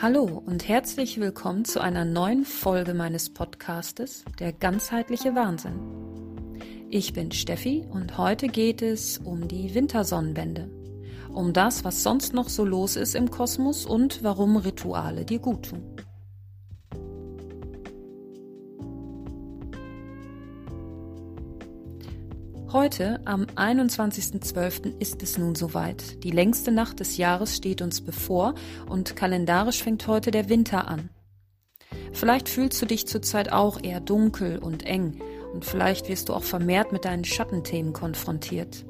Hallo und herzlich willkommen zu einer neuen Folge meines Podcastes Der ganzheitliche Wahnsinn. Ich bin Steffi und heute geht es um die Wintersonnenwende, um das, was sonst noch so los ist im Kosmos und warum Rituale dir gut tun. Heute, am 21.12., ist es nun soweit. Die längste Nacht des Jahres steht uns bevor und kalendarisch fängt heute der Winter an. Vielleicht fühlst du dich zurzeit auch eher dunkel und eng und vielleicht wirst du auch vermehrt mit deinen Schattenthemen konfrontiert.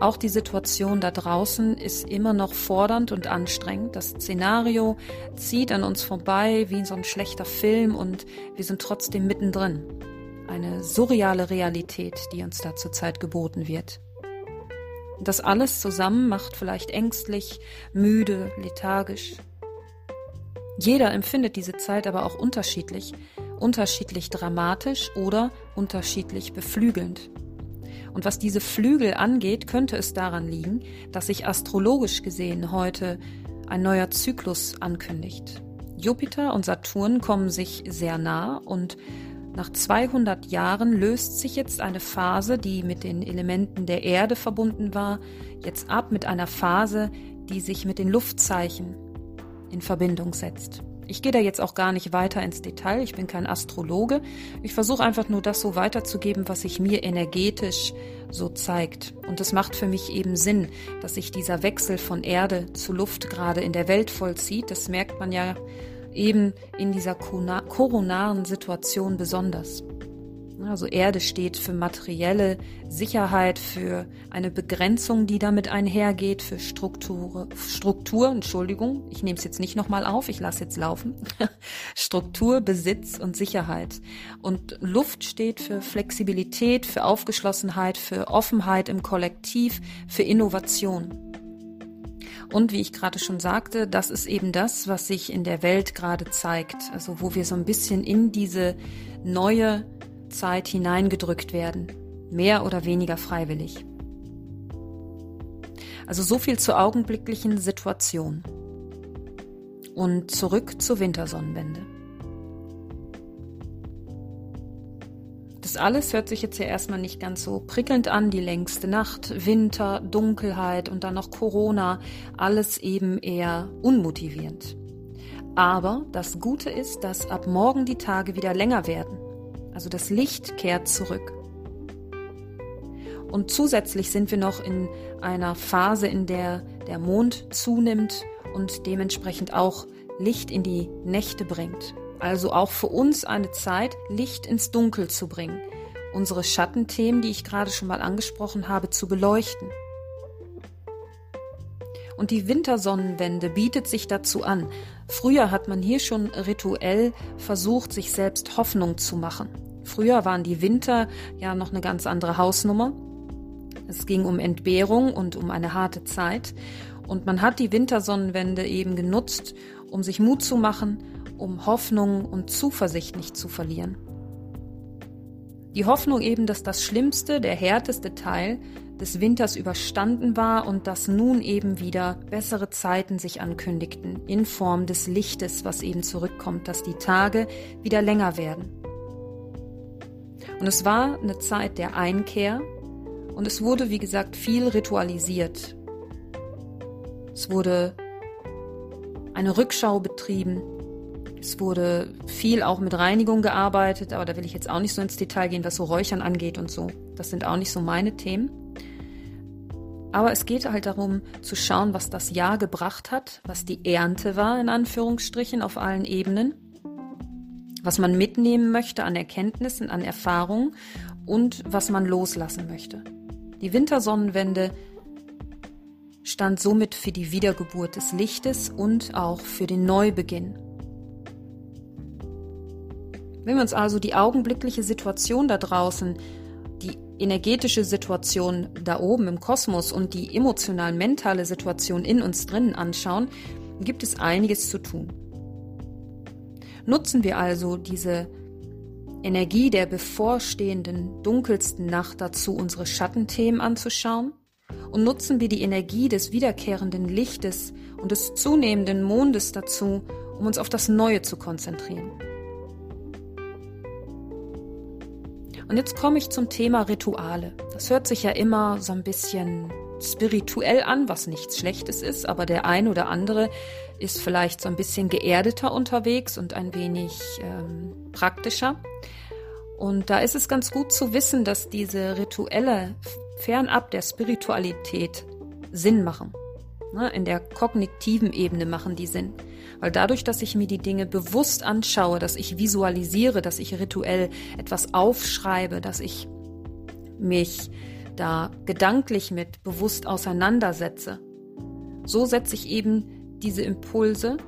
Auch die Situation da draußen ist immer noch fordernd und anstrengend. Das Szenario zieht an uns vorbei wie so ein schlechter Film und wir sind trotzdem mittendrin eine surreale Realität, die uns da zurzeit geboten wird. Das alles zusammen macht vielleicht ängstlich, müde, lethargisch. Jeder empfindet diese Zeit aber auch unterschiedlich, unterschiedlich dramatisch oder unterschiedlich beflügelnd. Und was diese Flügel angeht, könnte es daran liegen, dass sich astrologisch gesehen heute ein neuer Zyklus ankündigt. Jupiter und Saturn kommen sich sehr nah und nach 200 Jahren löst sich jetzt eine Phase, die mit den Elementen der Erde verbunden war, jetzt ab mit einer Phase, die sich mit den Luftzeichen in Verbindung setzt. Ich gehe da jetzt auch gar nicht weiter ins Detail, ich bin kein Astrologe. Ich versuche einfach nur das so weiterzugeben, was sich mir energetisch so zeigt. Und es macht für mich eben Sinn, dass sich dieser Wechsel von Erde zu Luft gerade in der Welt vollzieht. Das merkt man ja eben in dieser koronaren Situation besonders. Also Erde steht für materielle Sicherheit, für eine Begrenzung, die damit einhergeht, für Struktur, Struktur, Entschuldigung, ich nehme es jetzt nicht nochmal auf, ich lasse jetzt laufen. Struktur, Besitz und Sicherheit. Und Luft steht für Flexibilität, für Aufgeschlossenheit, für Offenheit im Kollektiv, für Innovation. Und wie ich gerade schon sagte, das ist eben das, was sich in der Welt gerade zeigt. Also wo wir so ein bisschen in diese neue Zeit hineingedrückt werden. Mehr oder weniger freiwillig. Also so viel zur augenblicklichen Situation. Und zurück zur Wintersonnenwende. Das alles hört sich jetzt ja erstmal nicht ganz so prickelnd an. Die längste Nacht, Winter, Dunkelheit und dann noch Corona. Alles eben eher unmotivierend. Aber das Gute ist, dass ab morgen die Tage wieder länger werden. Also das Licht kehrt zurück. Und zusätzlich sind wir noch in einer Phase, in der der Mond zunimmt und dementsprechend auch Licht in die Nächte bringt. Also auch für uns eine Zeit, Licht ins Dunkel zu bringen, unsere Schattenthemen, die ich gerade schon mal angesprochen habe, zu beleuchten. Und die Wintersonnenwende bietet sich dazu an. Früher hat man hier schon rituell versucht, sich selbst Hoffnung zu machen. Früher waren die Winter ja noch eine ganz andere Hausnummer. Es ging um Entbehrung und um eine harte Zeit. Und man hat die Wintersonnenwende eben genutzt, um sich Mut zu machen um Hoffnung und Zuversicht nicht zu verlieren. Die Hoffnung eben, dass das schlimmste, der härteste Teil des Winters überstanden war und dass nun eben wieder bessere Zeiten sich ankündigten in Form des Lichtes, was eben zurückkommt, dass die Tage wieder länger werden. Und es war eine Zeit der Einkehr und es wurde, wie gesagt, viel ritualisiert. Es wurde eine Rückschau betrieben, es wurde viel auch mit Reinigung gearbeitet, aber da will ich jetzt auch nicht so ins Detail gehen, was so Räuchern angeht und so. Das sind auch nicht so meine Themen. Aber es geht halt darum zu schauen, was das Jahr gebracht hat, was die Ernte war, in Anführungsstrichen, auf allen Ebenen, was man mitnehmen möchte an Erkenntnissen, an Erfahrungen und was man loslassen möchte. Die Wintersonnenwende stand somit für die Wiedergeburt des Lichtes und auch für den Neubeginn. Wenn wir uns also die augenblickliche Situation da draußen, die energetische Situation da oben im Kosmos und die emotional-mentale Situation in uns drinnen anschauen, gibt es einiges zu tun. Nutzen wir also diese Energie der bevorstehenden dunkelsten Nacht dazu, unsere Schattenthemen anzuschauen und nutzen wir die Energie des wiederkehrenden Lichtes und des zunehmenden Mondes dazu, um uns auf das Neue zu konzentrieren. Und jetzt komme ich zum Thema Rituale. Das hört sich ja immer so ein bisschen spirituell an, was nichts Schlechtes ist, aber der ein oder andere ist vielleicht so ein bisschen geerdeter unterwegs und ein wenig ähm, praktischer. Und da ist es ganz gut zu wissen, dass diese Rituelle fernab der Spiritualität Sinn machen. Ne, in der kognitiven Ebene machen die Sinn. Weil dadurch, dass ich mir die Dinge bewusst anschaue, dass ich visualisiere, dass ich rituell etwas aufschreibe, dass ich mich da gedanklich mit bewusst auseinandersetze, so setze ich eben diese Impulse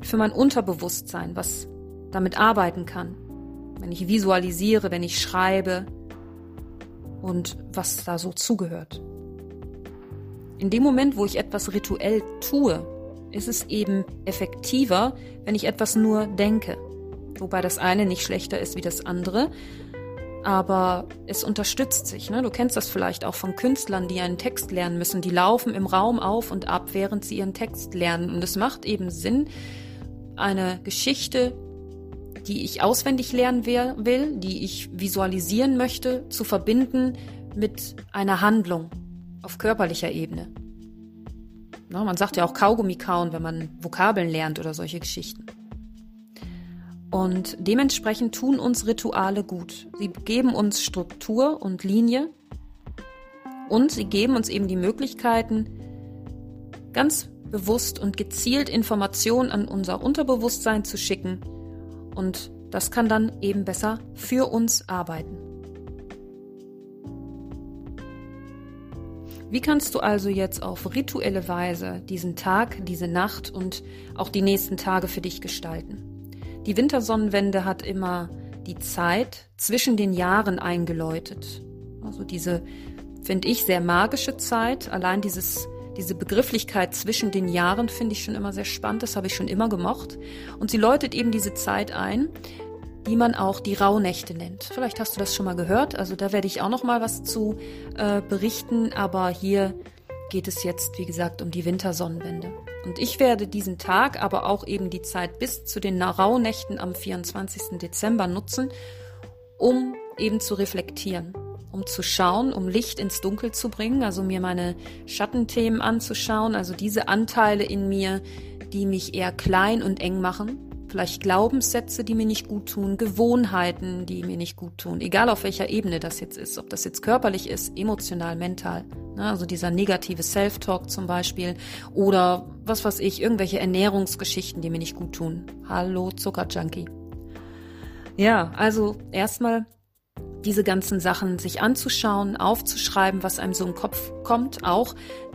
für mein Unterbewusstsein, was damit arbeiten kann. Wenn ich visualisiere, wenn ich schreibe und was da so zugehört. In dem Moment, wo ich etwas rituell tue, ist es eben effektiver, wenn ich etwas nur denke. Wobei das eine nicht schlechter ist wie das andere, aber es unterstützt sich. Ne? Du kennst das vielleicht auch von Künstlern, die einen Text lernen müssen. Die laufen im Raum auf und ab, während sie ihren Text lernen. Und es macht eben Sinn, eine Geschichte, die ich auswendig lernen will, die ich visualisieren möchte, zu verbinden mit einer Handlung auf körperlicher Ebene. Na, man sagt ja auch Kaugummi kauen, wenn man Vokabeln lernt oder solche Geschichten. Und dementsprechend tun uns Rituale gut. Sie geben uns Struktur und Linie und sie geben uns eben die Möglichkeiten, ganz bewusst und gezielt Informationen an unser Unterbewusstsein zu schicken und das kann dann eben besser für uns arbeiten. Wie kannst du also jetzt auf rituelle Weise diesen Tag, diese Nacht und auch die nächsten Tage für dich gestalten? Die Wintersonnenwende hat immer die Zeit zwischen den Jahren eingeläutet. Also diese, finde ich, sehr magische Zeit. Allein dieses, diese Begrifflichkeit zwischen den Jahren finde ich schon immer sehr spannend. Das habe ich schon immer gemocht. Und sie läutet eben diese Zeit ein, die man auch die Rauhnächte nennt. Vielleicht hast du das schon mal gehört. Also da werde ich auch noch mal was zu äh, berichten. Aber hier geht es jetzt, wie gesagt, um die Wintersonnenwende. Und ich werde diesen Tag, aber auch eben die Zeit bis zu den Rauhnächten am 24. Dezember nutzen, um eben zu reflektieren, um zu schauen, um Licht ins Dunkel zu bringen, also mir meine Schattenthemen anzuschauen, also diese Anteile in mir, die mich eher klein und eng machen, vielleicht Glaubenssätze, die mir nicht gut tun, Gewohnheiten, die mir nicht gut tun, egal auf welcher Ebene das jetzt ist, ob das jetzt körperlich ist, emotional, mental, ne, also dieser negative Self-Talk zum Beispiel. Oder was weiß ich, irgendwelche Ernährungsgeschichten, die mir nicht gut tun. Hallo Zuckerjunkie. Ja, also erstmal diese ganzen Sachen sich anzuschauen, aufzuschreiben, was einem so im Kopf kommt, auch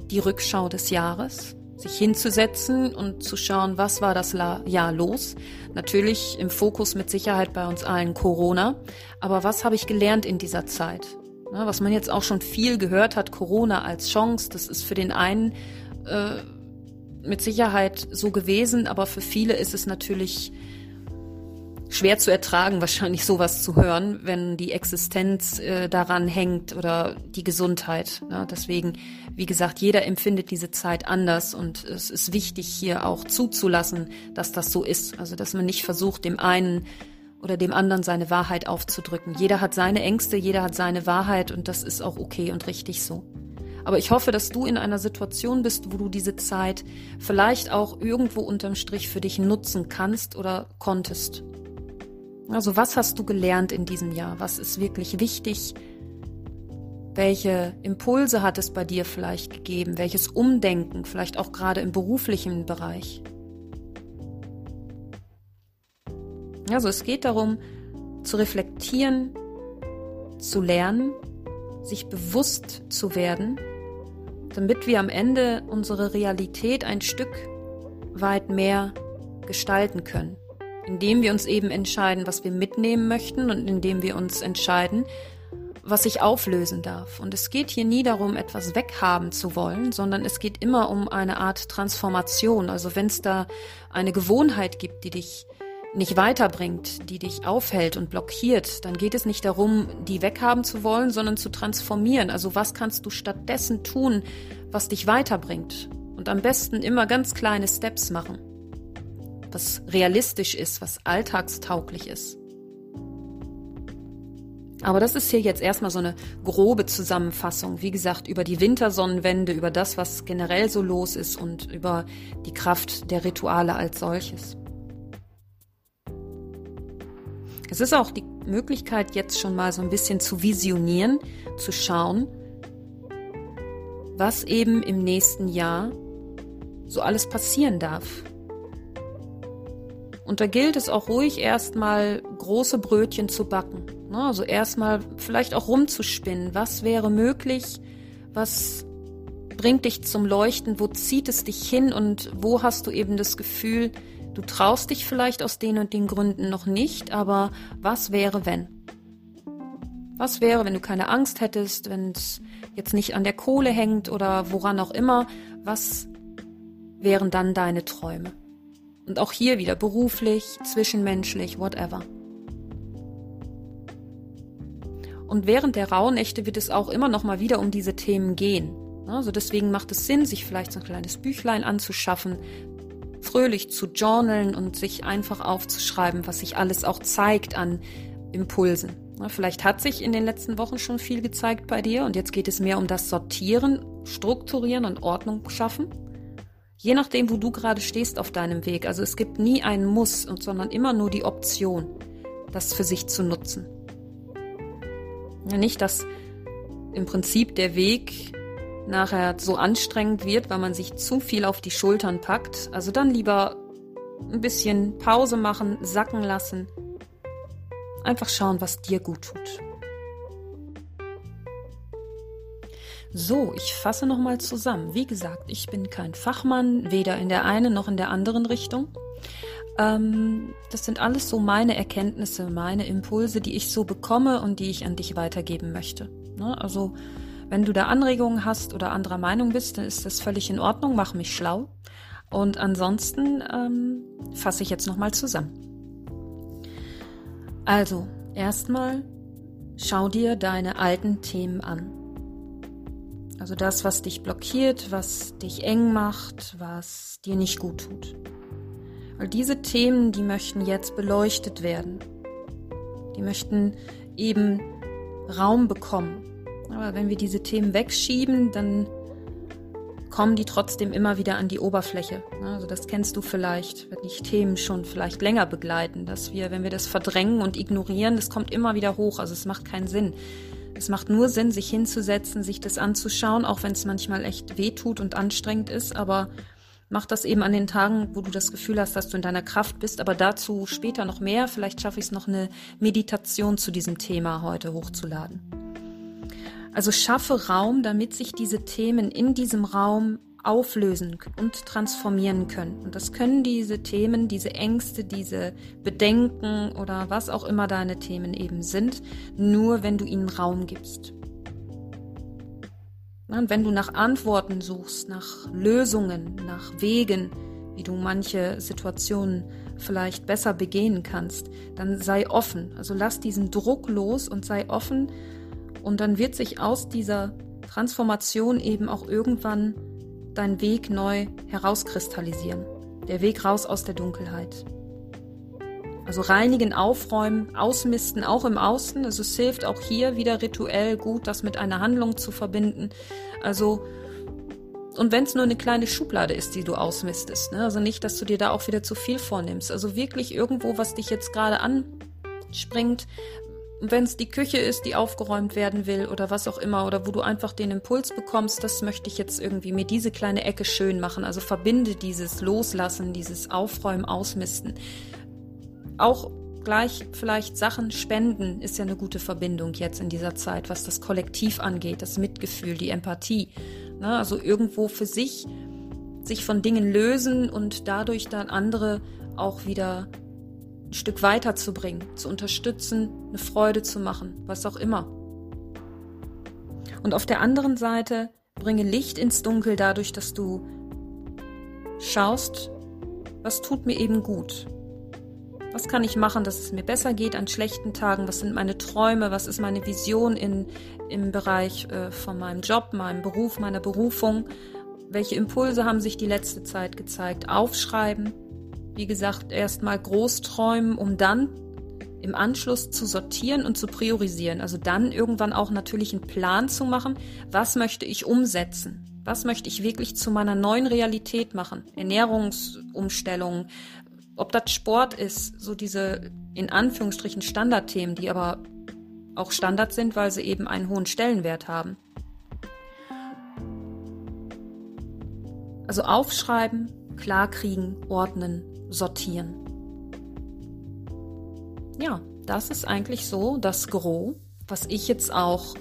die Rückschau des Jahres, sich hinzusetzen und zu schauen, was war das Jahr los. Natürlich im Fokus mit Sicherheit bei uns allen Corona. Aber was habe ich gelernt in dieser Zeit? was man jetzt auch schon viel gehört hat, Corona als Chance, das ist für den einen äh, mit Sicherheit so gewesen, aber für viele ist es natürlich schwer zu ertragen, wahrscheinlich sowas zu hören, wenn die Existenz äh, daran hängt oder die Gesundheit. Ne? Deswegen, wie gesagt, jeder empfindet diese Zeit anders und es ist wichtig, hier auch zuzulassen, dass das so ist. Also, dass man nicht versucht, dem einen oder dem anderen seine Wahrheit aufzudrücken. Jeder hat seine Ängste, jeder hat seine Wahrheit und das ist auch okay und richtig so. Aber ich hoffe, dass du in einer Situation bist, wo du diese Zeit vielleicht auch irgendwo unterm Strich für dich nutzen kannst oder konntest. Also was hast du gelernt in diesem Jahr? Was ist wirklich wichtig? Welche Impulse hat es bei dir vielleicht gegeben? Welches Umdenken, vielleicht auch gerade im beruflichen Bereich? Also es geht darum, zu reflektieren, zu lernen, sich bewusst zu werden, damit wir am Ende unsere Realität ein Stück weit mehr gestalten können indem wir uns eben entscheiden, was wir mitnehmen möchten und indem wir uns entscheiden, was sich auflösen darf. Und es geht hier nie darum, etwas weghaben zu wollen, sondern es geht immer um eine Art Transformation. Also wenn es da eine Gewohnheit gibt, die dich nicht weiterbringt, die dich aufhält und blockiert, dann geht es nicht darum, die weghaben zu wollen, sondern zu transformieren. Also was kannst du stattdessen tun, was dich weiterbringt? Und am besten immer ganz kleine Steps machen, was realistisch ist, was alltagstauglich ist. Aber das ist hier jetzt erstmal so eine grobe Zusammenfassung, wie gesagt, über die Wintersonnenwende, über das, was generell so los ist und über die Kraft der Rituale als solches. Es ist auch die Möglichkeit, jetzt schon mal so ein bisschen zu visionieren, zu schauen, was eben im nächsten Jahr so alles passieren darf. Und da gilt es auch ruhig erstmal große Brötchen zu backen. Ne? Also erstmal vielleicht auch rumzuspinnen. Was wäre möglich? Was bringt dich zum Leuchten? Wo zieht es dich hin? Und wo hast du eben das Gefühl, Du traust dich vielleicht aus den und den Gründen noch nicht, aber was wäre, wenn? Was wäre, wenn du keine Angst hättest, wenn es jetzt nicht an der Kohle hängt oder woran auch immer? Was wären dann deine Träume? Und auch hier wieder beruflich, zwischenmenschlich, whatever. Und während der Rauhnächte wird es auch immer noch mal wieder um diese Themen gehen. Also deswegen macht es Sinn, sich vielleicht so ein kleines Büchlein anzuschaffen, fröhlich zu journalen und sich einfach aufzuschreiben, was sich alles auch zeigt an Impulsen. Vielleicht hat sich in den letzten Wochen schon viel gezeigt bei dir und jetzt geht es mehr um das Sortieren, Strukturieren und Ordnung schaffen. Je nachdem, wo du gerade stehst auf deinem Weg. Also es gibt nie einen Muss, sondern immer nur die Option, das für sich zu nutzen. Nicht, dass im Prinzip der Weg nachher so anstrengend wird, weil man sich zu viel auf die Schultern packt. Also dann lieber ein bisschen Pause machen, sacken lassen. Einfach schauen, was dir gut tut. So, ich fasse nochmal zusammen. Wie gesagt, ich bin kein Fachmann, weder in der einen noch in der anderen Richtung. Ähm, das sind alles so meine Erkenntnisse, meine Impulse, die ich so bekomme und die ich an dich weitergeben möchte. Ne? Also wenn du da Anregungen hast oder anderer Meinung bist, dann ist das völlig in Ordnung, mach mich schlau. Und ansonsten ähm, fasse ich jetzt nochmal zusammen. Also, erstmal schau dir deine alten Themen an. Also das, was dich blockiert, was dich eng macht, was dir nicht gut tut. Weil diese Themen, die möchten jetzt beleuchtet werden. Die möchten eben Raum bekommen. Aber wenn wir diese Themen wegschieben, dann kommen die trotzdem immer wieder an die Oberfläche. Also das kennst du vielleicht, wenn dich Themen schon vielleicht länger begleiten, dass wir, wenn wir das verdrängen und ignorieren, das kommt immer wieder hoch. Also es macht keinen Sinn. Es macht nur Sinn, sich hinzusetzen, sich das anzuschauen, auch wenn es manchmal echt weh tut und anstrengend ist, aber mach das eben an den Tagen, wo du das Gefühl hast, dass du in deiner Kraft bist, aber dazu später noch mehr. Vielleicht schaffe ich es noch eine Meditation zu diesem Thema heute hochzuladen. Also schaffe Raum, damit sich diese Themen in diesem Raum auflösen und transformieren können. Und das können diese Themen, diese Ängste, diese Bedenken oder was auch immer deine Themen eben sind, nur wenn du ihnen Raum gibst. Und wenn du nach Antworten suchst, nach Lösungen, nach Wegen, wie du manche Situationen vielleicht besser begehen kannst, dann sei offen. Also lass diesen Druck los und sei offen und dann wird sich aus dieser Transformation eben auch irgendwann dein Weg neu herauskristallisieren. Der Weg raus aus der Dunkelheit. Also reinigen, aufräumen, ausmisten, auch im Außen. Also es hilft auch hier wieder rituell gut, das mit einer Handlung zu verbinden. Also, und wenn es nur eine kleine Schublade ist, die du ausmistest, ne? also nicht, dass du dir da auch wieder zu viel vornimmst. Also wirklich irgendwo, was dich jetzt gerade anspringt, wenn es die Küche ist, die aufgeräumt werden will oder was auch immer, oder wo du einfach den Impuls bekommst, das möchte ich jetzt irgendwie mir diese kleine Ecke schön machen. Also verbinde dieses Loslassen, dieses Aufräumen, Ausmisten. Auch gleich vielleicht Sachen spenden ist ja eine gute Verbindung jetzt in dieser Zeit, was das Kollektiv angeht, das Mitgefühl, die Empathie. Ne? Also irgendwo für sich sich von Dingen lösen und dadurch dann andere auch wieder ein Stück weiterzubringen, zu unterstützen, eine Freude zu machen, was auch immer. Und auf der anderen Seite bringe Licht ins Dunkel dadurch, dass du schaust, was tut mir eben gut. Was kann ich machen, dass es mir besser geht an schlechten Tagen? Was sind meine Träume? Was ist meine Vision in, im Bereich äh, von meinem Job, meinem Beruf, meiner Berufung? Welche Impulse haben sich die letzte Zeit gezeigt? Aufschreiben. Wie gesagt, erstmal groß träumen, um dann im Anschluss zu sortieren und zu priorisieren. Also dann irgendwann auch natürlich einen Plan zu machen, was möchte ich umsetzen? Was möchte ich wirklich zu meiner neuen Realität machen? Ernährungsumstellung, ob das Sport ist, so diese in Anführungsstrichen Standardthemen, die aber auch Standard sind, weil sie eben einen hohen Stellenwert haben. Also aufschreiben, klarkriegen, ordnen, sortieren. Ja, das ist eigentlich so das Gros, was ich jetzt auch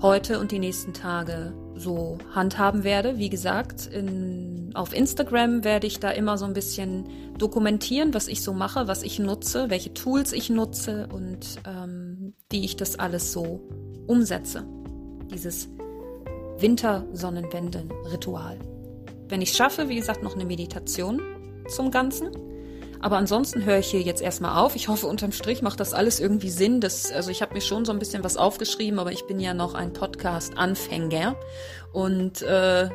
heute und die nächsten Tage so handhaben werde. Wie gesagt, in, auf Instagram werde ich da immer so ein bisschen dokumentieren, was ich so mache, was ich nutze, welche Tools ich nutze und ähm, wie ich das alles so umsetze. Dieses Wintersonnenwenden-Ritual. Wenn ich es schaffe, wie gesagt, noch eine Meditation zum Ganzen. Aber ansonsten höre ich hier jetzt erstmal auf. Ich hoffe, unterm Strich macht das alles irgendwie Sinn. Das, also ich habe mir schon so ein bisschen was aufgeschrieben, aber ich bin ja noch ein Podcast-Anfänger und äh,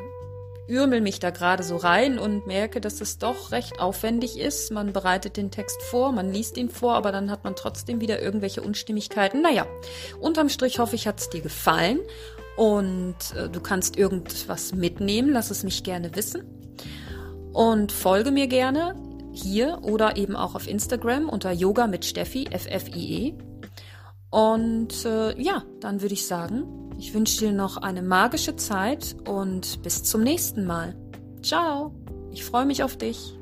ürmel mich da gerade so rein und merke, dass es doch recht aufwendig ist. Man bereitet den Text vor, man liest ihn vor, aber dann hat man trotzdem wieder irgendwelche Unstimmigkeiten. Naja, unterm Strich hoffe ich, hat es dir gefallen und äh, du kannst irgendwas mitnehmen. Lass es mich gerne wissen. Und folge mir gerne hier oder eben auch auf Instagram unter Yoga mit Steffi, F-F-I-E. Und äh, ja, dann würde ich sagen, ich wünsche dir noch eine magische Zeit und bis zum nächsten Mal. Ciao, ich freue mich auf dich.